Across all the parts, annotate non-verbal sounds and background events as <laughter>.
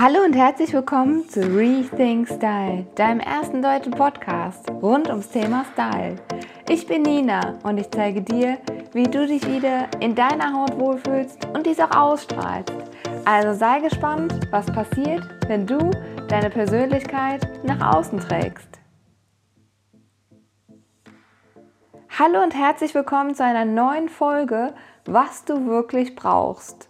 Hallo und herzlich willkommen zu Rethink Style, deinem ersten deutschen Podcast rund ums Thema Style. Ich bin Nina und ich zeige dir, wie du dich wieder in deiner Haut wohlfühlst und dies auch ausstrahlst. Also sei gespannt, was passiert, wenn du deine Persönlichkeit nach außen trägst. Hallo und herzlich willkommen zu einer neuen Folge, was du wirklich brauchst.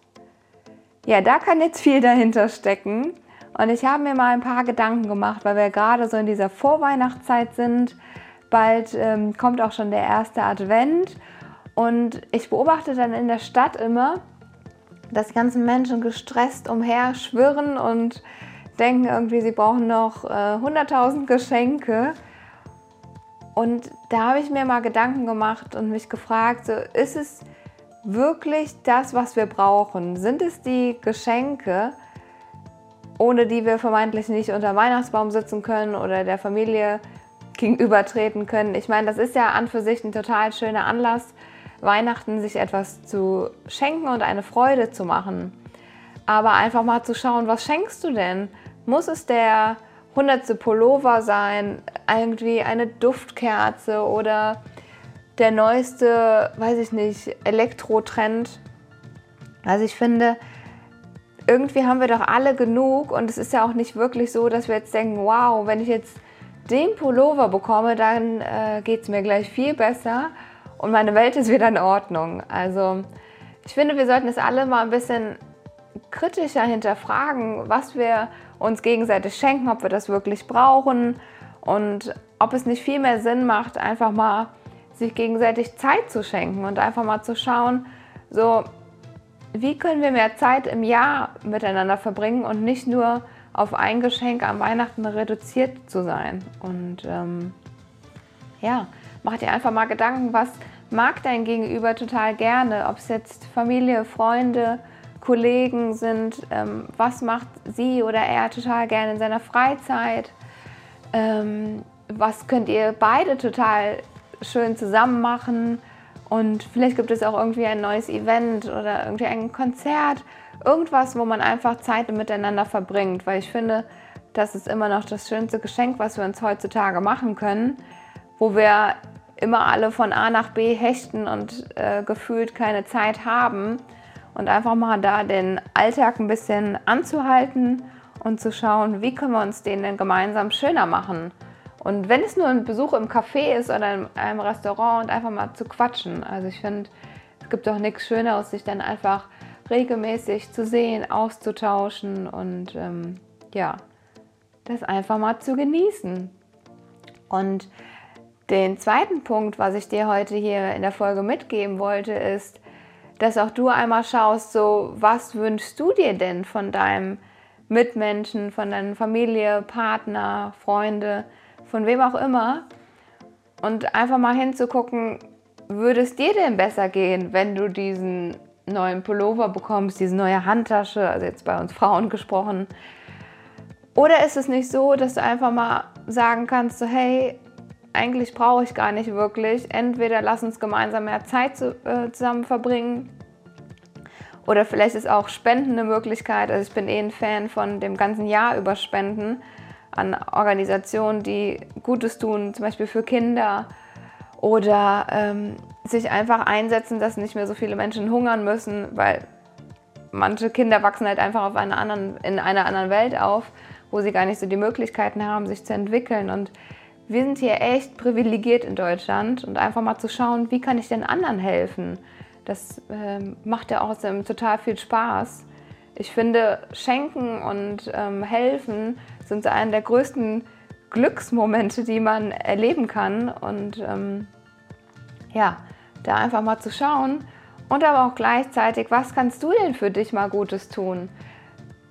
Ja, da kann jetzt viel dahinter stecken. Und ich habe mir mal ein paar Gedanken gemacht, weil wir gerade so in dieser Vorweihnachtszeit sind. Bald ähm, kommt auch schon der erste Advent. Und ich beobachte dann in der Stadt immer, dass die ganzen Menschen gestresst umher schwirren und denken irgendwie, sie brauchen noch äh, 100.000 Geschenke. Und da habe ich mir mal Gedanken gemacht und mich gefragt, so ist es wirklich das, was wir brauchen? Sind es die Geschenke, ohne die wir vermeintlich nicht unter Weihnachtsbaum sitzen können oder der Familie gegenübertreten können? Ich meine, das ist ja an für sich ein total schöner Anlass, Weihnachten sich etwas zu schenken und eine Freude zu machen. Aber einfach mal zu schauen, was schenkst du denn? Muss es der hundertste Pullover sein, irgendwie eine Duftkerze oder der neueste, weiß ich nicht, Elektro-Trend. Also ich finde, irgendwie haben wir doch alle genug und es ist ja auch nicht wirklich so, dass wir jetzt denken, wow, wenn ich jetzt den Pullover bekomme, dann äh, geht es mir gleich viel besser und meine Welt ist wieder in Ordnung. Also ich finde, wir sollten es alle mal ein bisschen kritischer hinterfragen, was wir uns gegenseitig schenken, ob wir das wirklich brauchen und ob es nicht viel mehr Sinn macht, einfach mal sich gegenseitig Zeit zu schenken und einfach mal zu schauen, so wie können wir mehr Zeit im Jahr miteinander verbringen und nicht nur auf ein Geschenk am Weihnachten reduziert zu sein. Und ähm, ja, mach dir einfach mal Gedanken, was mag dein Gegenüber total gerne, ob es jetzt Familie, Freunde, Kollegen sind, ähm, was macht sie oder er total gerne in seiner Freizeit, ähm, was könnt ihr beide total schön zusammen machen. Und vielleicht gibt es auch irgendwie ein neues Event oder irgendwie ein Konzert, irgendwas, wo man einfach Zeit miteinander verbringt. Weil ich finde, das ist immer noch das schönste Geschenk, was wir uns heutzutage machen können, wo wir immer alle von A nach B hechten und äh, gefühlt keine Zeit haben. Und einfach mal da den Alltag ein bisschen anzuhalten und zu schauen, wie können wir uns den denn gemeinsam schöner machen. Und wenn es nur ein Besuch im Café ist oder in einem Restaurant und einfach mal zu quatschen. Also ich finde, es gibt auch nichts Schöneres, sich dann einfach regelmäßig zu sehen, auszutauschen und ähm, ja, das einfach mal zu genießen. Und den zweiten Punkt, was ich dir heute hier in der Folge mitgeben wollte, ist, dass auch du einmal schaust, so was wünschst du dir denn von deinem Mitmenschen, von deiner Familie, Partner, Freunde? Von wem auch immer, und einfach mal hinzugucken, würde es dir denn besser gehen, wenn du diesen neuen Pullover bekommst, diese neue Handtasche, also jetzt bei uns Frauen gesprochen. Oder ist es nicht so, dass du einfach mal sagen kannst, so hey, eigentlich brauche ich gar nicht wirklich. Entweder lass uns gemeinsam mehr Zeit zu, äh, zusammen verbringen. Oder vielleicht ist auch Spenden eine Möglichkeit. Also ich bin eh ein Fan von dem ganzen Jahr über Spenden an Organisationen, die Gutes tun, zum Beispiel für Kinder oder ähm, sich einfach einsetzen, dass nicht mehr so viele Menschen hungern müssen, weil manche Kinder wachsen halt einfach auf einer anderen, in einer anderen Welt auf, wo sie gar nicht so die Möglichkeiten haben, sich zu entwickeln. Und wir sind hier echt privilegiert in Deutschland und einfach mal zu schauen, wie kann ich den anderen helfen. Das ähm, macht ja außerdem total viel Spaß. Ich finde, schenken und ähm, helfen sind so einer der größten Glücksmomente, die man erleben kann. Und ähm, ja, da einfach mal zu schauen und aber auch gleichzeitig, was kannst du denn für dich mal Gutes tun?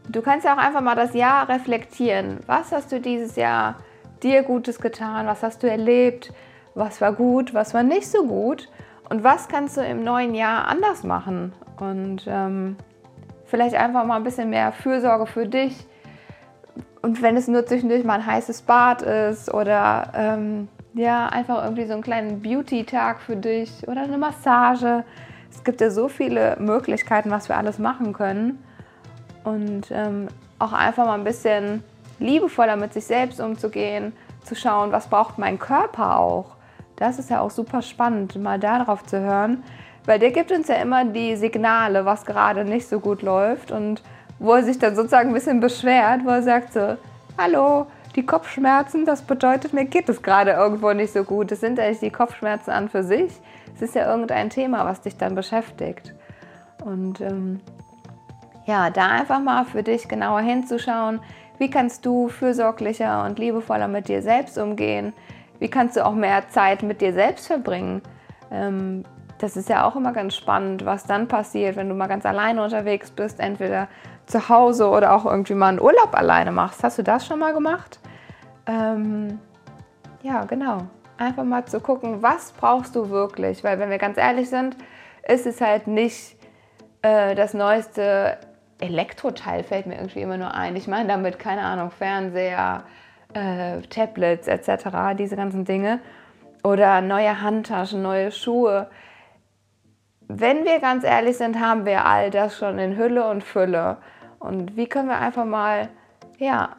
Du kannst ja auch einfach mal das Jahr reflektieren. Was hast du dieses Jahr dir Gutes getan? Was hast du erlebt? Was war gut? Was war nicht so gut? Und was kannst du im neuen Jahr anders machen? Und ähm, vielleicht einfach mal ein bisschen mehr Fürsorge für dich. Und wenn es nur zwischendurch mal ein heißes Bad ist oder ähm, ja, einfach irgendwie so einen kleinen Beauty-Tag für dich oder eine Massage. Es gibt ja so viele Möglichkeiten, was wir alles machen können. Und ähm, auch einfach mal ein bisschen liebevoller mit sich selbst umzugehen, zu schauen, was braucht mein Körper auch. Das ist ja auch super spannend, mal darauf zu hören, weil der gibt uns ja immer die Signale, was gerade nicht so gut läuft und wo er sich dann sozusagen ein bisschen beschwert, wo er sagt so, hallo, die Kopfschmerzen, das bedeutet, mir geht es gerade irgendwo nicht so gut. Es sind eigentlich die Kopfschmerzen an für sich. Es ist ja irgendein Thema, was dich dann beschäftigt. Und ähm, ja, da einfach mal für dich genauer hinzuschauen, wie kannst du fürsorglicher und liebevoller mit dir selbst umgehen? Wie kannst du auch mehr Zeit mit dir selbst verbringen? Ähm, das ist ja auch immer ganz spannend, was dann passiert, wenn du mal ganz alleine unterwegs bist, entweder zu Hause oder auch irgendwie mal einen Urlaub alleine machst. Hast du das schon mal gemacht? Ähm, ja, genau. Einfach mal zu gucken, was brauchst du wirklich? Weil wenn wir ganz ehrlich sind, ist es halt nicht äh, das neueste Elektroteil, fällt mir irgendwie immer nur ein. Ich meine damit, keine Ahnung, Fernseher, äh, Tablets etc., diese ganzen Dinge. Oder neue Handtaschen, neue Schuhe. Wenn wir ganz ehrlich sind, haben wir all das schon in Hülle und Fülle. Und wie können wir einfach mal, ja,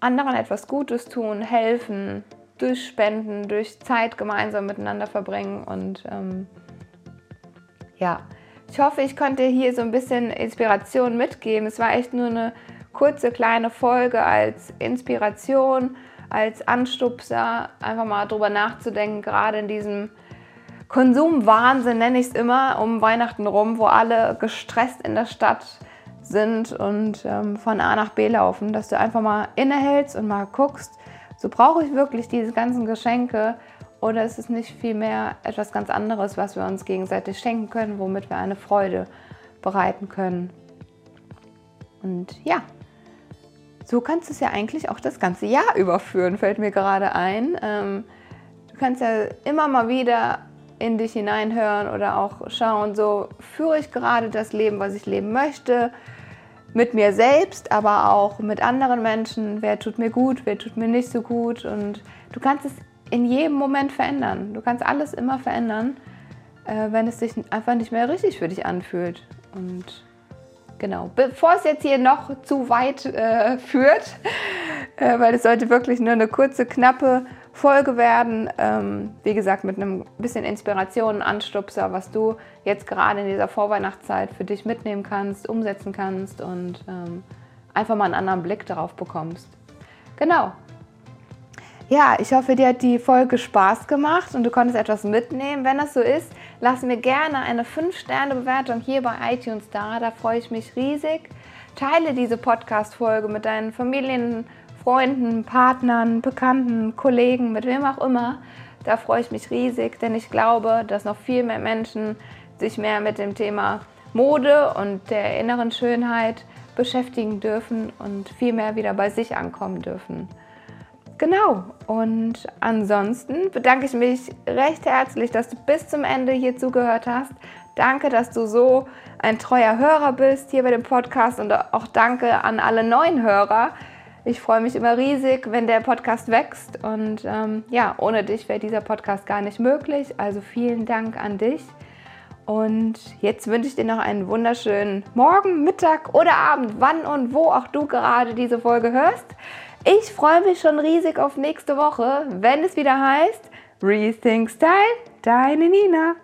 anderen etwas Gutes tun, helfen, durch Spenden, durch Zeit gemeinsam miteinander verbringen und ähm, ja, ich hoffe, ich konnte hier so ein bisschen Inspiration mitgeben. Es war echt nur eine kurze kleine Folge als Inspiration, als Anstupser, einfach mal drüber nachzudenken, gerade in diesem Konsumwahnsinn nenne ich es immer, um Weihnachten rum, wo alle gestresst in der Stadt sind und ähm, von A nach B laufen, dass du einfach mal innehältst und mal guckst, so brauche ich wirklich diese ganzen Geschenke oder ist es nicht vielmehr etwas ganz anderes, was wir uns gegenseitig schenken können, womit wir eine Freude bereiten können. Und ja, so kannst du es ja eigentlich auch das ganze Jahr überführen, fällt mir gerade ein. Ähm, du kannst ja immer mal wieder in dich hineinhören oder auch schauen, so führe ich gerade das Leben, was ich leben möchte mit mir selbst, aber auch mit anderen Menschen. Wer tut mir gut, wer tut mir nicht so gut. Und du kannst es in jedem Moment verändern. Du kannst alles immer verändern, äh, wenn es sich einfach nicht mehr richtig für dich anfühlt. Und genau, bevor es jetzt hier noch zu weit äh, <laughs> führt, äh, weil es sollte wirklich nur eine kurze, knappe Folge werden. Ähm, wie gesagt, mit einem bisschen Inspiration, Anstupser, was du jetzt gerade in dieser Vorweihnachtszeit für dich mitnehmen kannst, umsetzen kannst und ähm, einfach mal einen anderen Blick darauf bekommst. Genau. Ja, ich hoffe, dir hat die Folge Spaß gemacht und du konntest etwas mitnehmen. Wenn das so ist, lass mir gerne eine 5-Sterne-Bewertung hier bei iTunes da. Da freue ich mich riesig. Teile diese Podcast-Folge mit deinen Familien, Freunden, Partnern, Bekannten, Kollegen, mit wem auch immer. Da freue ich mich riesig, denn ich glaube, dass noch viel mehr Menschen sich mehr mit dem Thema Mode und der inneren Schönheit beschäftigen dürfen und viel mehr wieder bei sich ankommen dürfen. Genau, und ansonsten bedanke ich mich recht herzlich, dass du bis zum Ende hier zugehört hast. Danke, dass du so ein treuer Hörer bist hier bei dem Podcast und auch danke an alle neuen Hörer, ich freue mich immer riesig, wenn der Podcast wächst. Und ähm, ja, ohne dich wäre dieser Podcast gar nicht möglich. Also vielen Dank an dich. Und jetzt wünsche ich dir noch einen wunderschönen Morgen, Mittag oder Abend, wann und wo auch du gerade diese Folge hörst. Ich freue mich schon riesig auf nächste Woche, wenn es wieder heißt Rethink Style, deine Nina.